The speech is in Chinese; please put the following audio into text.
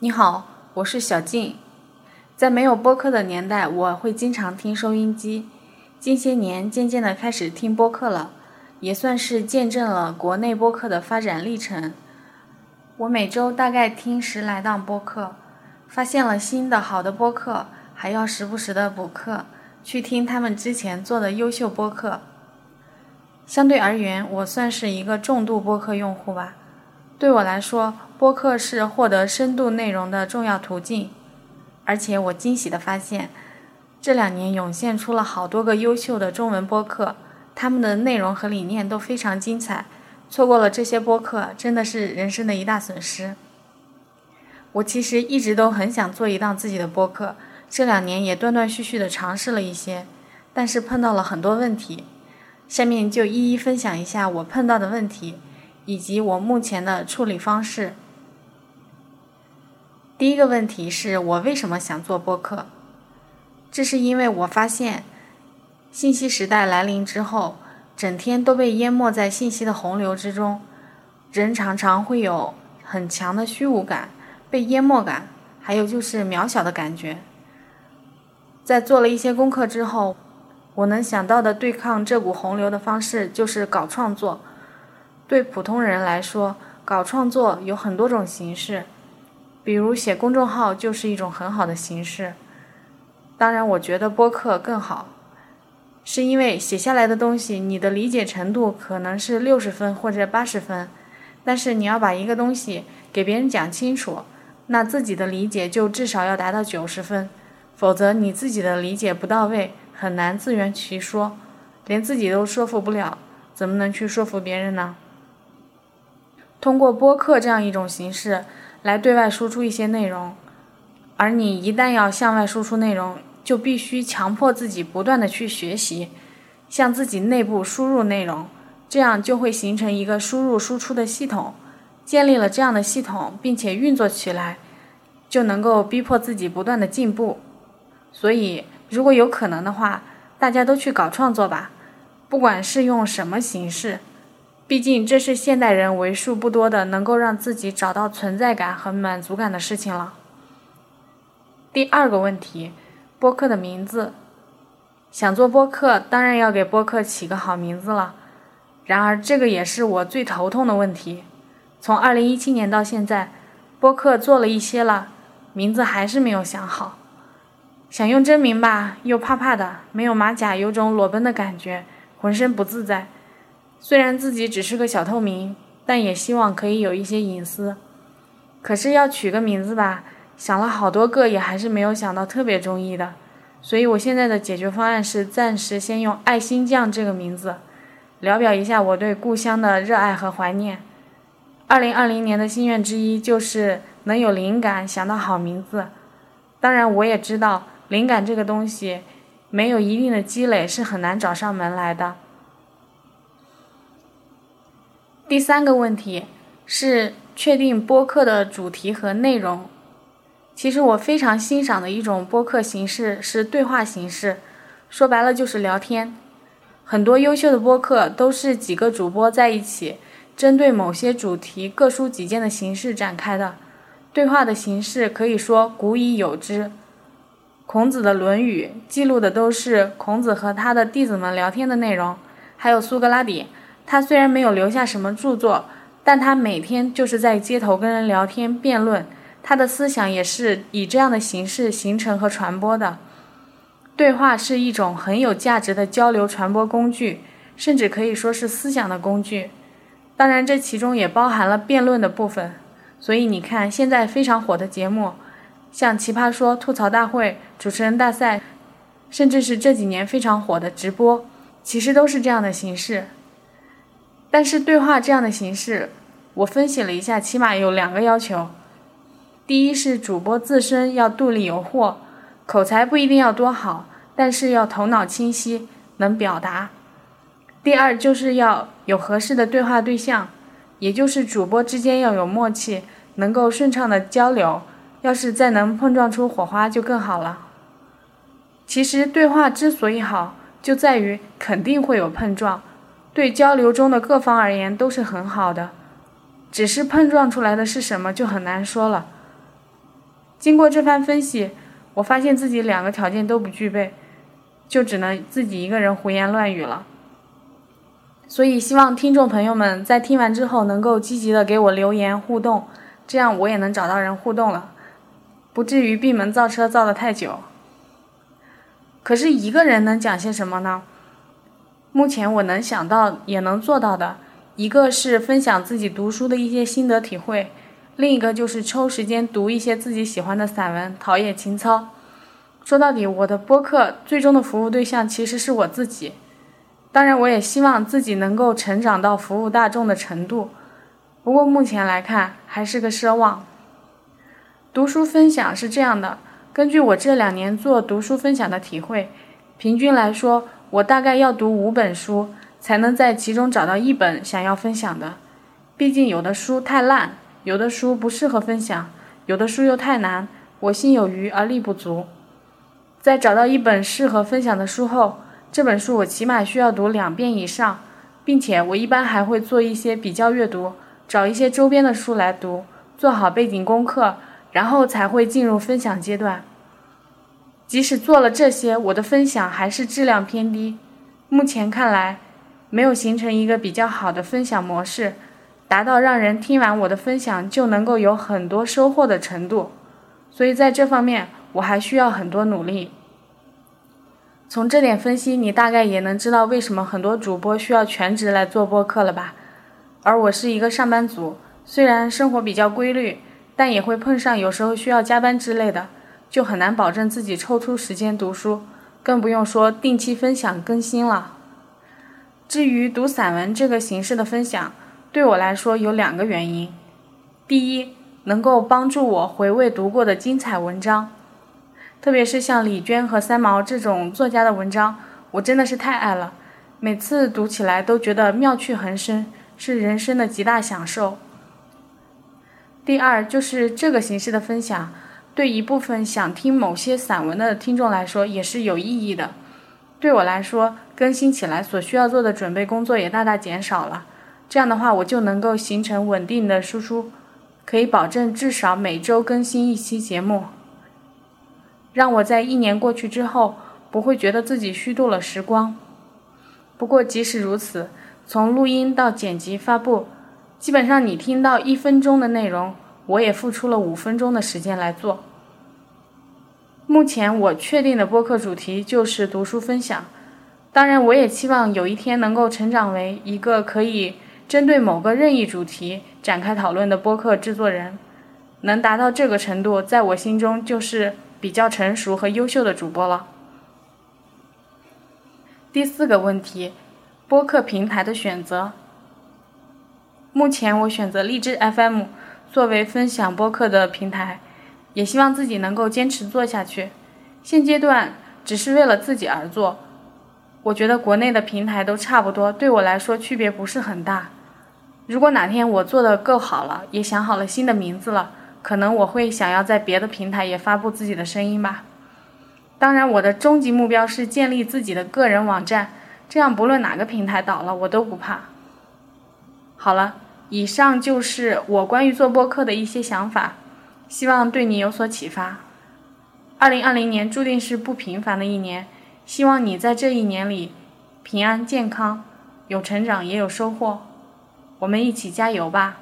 你好，我是小静。在没有播客的年代，我会经常听收音机。近些年，渐渐的开始听播客了，也算是见证了国内播客的发展历程。我每周大概听十来档播客，发现了新的好的播客，还要时不时的补课，去听他们之前做的优秀播客。相对而言，我算是一个重度播客用户吧。对我来说，播客是获得深度内容的重要途径。而且我惊喜地发现，这两年涌现出了好多个优秀的中文播客，他们的内容和理念都非常精彩。错过了这些播客，真的是人生的一大损失。我其实一直都很想做一档自己的播客，这两年也断断续续地尝试了一些，但是碰到了很多问题。下面就一一分享一下我碰到的问题。以及我目前的处理方式。第一个问题是我为什么想做播客？这是因为我发现，信息时代来临之后，整天都被淹没在信息的洪流之中，人常常会有很强的虚无感、被淹没感，还有就是渺小的感觉。在做了一些功课之后，我能想到的对抗这股洪流的方式就是搞创作。对普通人来说，搞创作有很多种形式，比如写公众号就是一种很好的形式。当然，我觉得播客更好，是因为写下来的东西，你的理解程度可能是六十分或者八十分，但是你要把一个东西给别人讲清楚，那自己的理解就至少要达到九十分，否则你自己的理解不到位，很难自圆其说，连自己都说服不了，怎么能去说服别人呢？通过播客这样一种形式来对外输出一些内容，而你一旦要向外输出内容，就必须强迫自己不断的去学习，向自己内部输入内容，这样就会形成一个输入输出的系统。建立了这样的系统，并且运作起来，就能够逼迫自己不断的进步。所以，如果有可能的话，大家都去搞创作吧，不管是用什么形式。毕竟，这是现代人为数不多的能够让自己找到存在感和满足感的事情了。第二个问题，播客的名字，想做播客，当然要给播客起个好名字了。然而，这个也是我最头痛的问题。从二零一七年到现在，播客做了一些了，名字还是没有想好。想用真名吧，又怕怕的，没有马甲，有种裸奔的感觉，浑身不自在。虽然自己只是个小透明，但也希望可以有一些隐私。可是要取个名字吧，想了好多个，也还是没有想到特别中意的。所以我现在的解决方案是暂时先用“爱心酱”这个名字，聊表一下我对故乡的热爱和怀念。二零二零年的心愿之一就是能有灵感，想到好名字。当然，我也知道灵感这个东西，没有一定的积累是很难找上门来的。第三个问题是确定播客的主题和内容。其实我非常欣赏的一种播客形式是对话形式，说白了就是聊天。很多优秀的播客都是几个主播在一起，针对某些主题各抒己见的形式展开的。对话的形式可以说古已有之。孔子的《论语》记录的都是孔子和他的弟子们聊天的内容，还有苏格拉底。他虽然没有留下什么著作，但他每天就是在街头跟人聊天辩论，他的思想也是以这样的形式形成和传播的。对话是一种很有价值的交流传播工具，甚至可以说是思想的工具。当然，这其中也包含了辩论的部分。所以你看，现在非常火的节目，像《奇葩说》、吐槽大会、主持人大赛，甚至是这几年非常火的直播，其实都是这样的形式。但是对话这样的形式，我分析了一下，起码有两个要求：第一是主播自身要肚里有货，口才不一定要多好，但是要头脑清晰，能表达；第二就是要有合适的对话对象，也就是主播之间要有默契，能够顺畅的交流。要是再能碰撞出火花就更好了。其实对话之所以好，就在于肯定会有碰撞。对交流中的各方而言都是很好的，只是碰撞出来的是什么就很难说了。经过这番分析，我发现自己两个条件都不具备，就只能自己一个人胡言乱语了。所以，希望听众朋友们在听完之后能够积极的给我留言互动，这样我也能找到人互动了，不至于闭门造车造的太久。可是，一个人能讲些什么呢？目前我能想到也能做到的，一个是分享自己读书的一些心得体会。另一个就是抽时间读一些自己喜欢的散文，陶冶情操。说到底，我的播客最终的服务对象其实是我自己。当然，我也希望自己能够成长到服务大众的程度。不过目前来看，还是个奢望。读书分享是这样的：根据我这两年做读书分享的体会，平均来说，我大概要读五本书，才能在其中找到一本想要分享的。毕竟有的书太烂。有的书不适合分享，有的书又太难，我心有余而力不足。在找到一本适合分享的书后，这本书我起码需要读两遍以上，并且我一般还会做一些比较阅读，找一些周边的书来读，做好背景功课，然后才会进入分享阶段。即使做了这些，我的分享还是质量偏低。目前看来，没有形成一个比较好的分享模式。达到让人听完我的分享就能够有很多收获的程度，所以在这方面我还需要很多努力。从这点分析，你大概也能知道为什么很多主播需要全职来做播客了吧？而我是一个上班族，虽然生活比较规律，但也会碰上有时候需要加班之类的，就很难保证自己抽出时间读书，更不用说定期分享更新了。至于读散文这个形式的分享，对我来说有两个原因，第一，能够帮助我回味读过的精彩文章，特别是像李娟和三毛这种作家的文章，我真的是太爱了，每次读起来都觉得妙趣横生，是人生的极大享受。第二，就是这个形式的分享，对一部分想听某些散文的听众来说也是有意义的，对我来说，更新起来所需要做的准备工作也大大减少了。这样的话，我就能够形成稳定的输出，可以保证至少每周更新一期节目，让我在一年过去之后不会觉得自己虚度了时光。不过即使如此，从录音到剪辑发布，基本上你听到一分钟的内容，我也付出了五分钟的时间来做。目前我确定的播客主题就是读书分享，当然我也期望有一天能够成长为一个可以。针对某个任意主题展开讨论的播客制作人，能达到这个程度，在我心中就是比较成熟和优秀的主播了。第四个问题，播客平台的选择。目前我选择荔枝 FM 作为分享播客的平台，也希望自己能够坚持做下去。现阶段只是为了自己而做，我觉得国内的平台都差不多，对我来说区别不是很大。如果哪天我做的够好了，也想好了新的名字了，可能我会想要在别的平台也发布自己的声音吧。当然，我的终极目标是建立自己的个人网站，这样不论哪个平台倒了，我都不怕。好了，以上就是我关于做播客的一些想法，希望对你有所启发。二零二零年注定是不平凡的一年，希望你在这一年里平安健康，有成长也有收获。我们一起加油吧！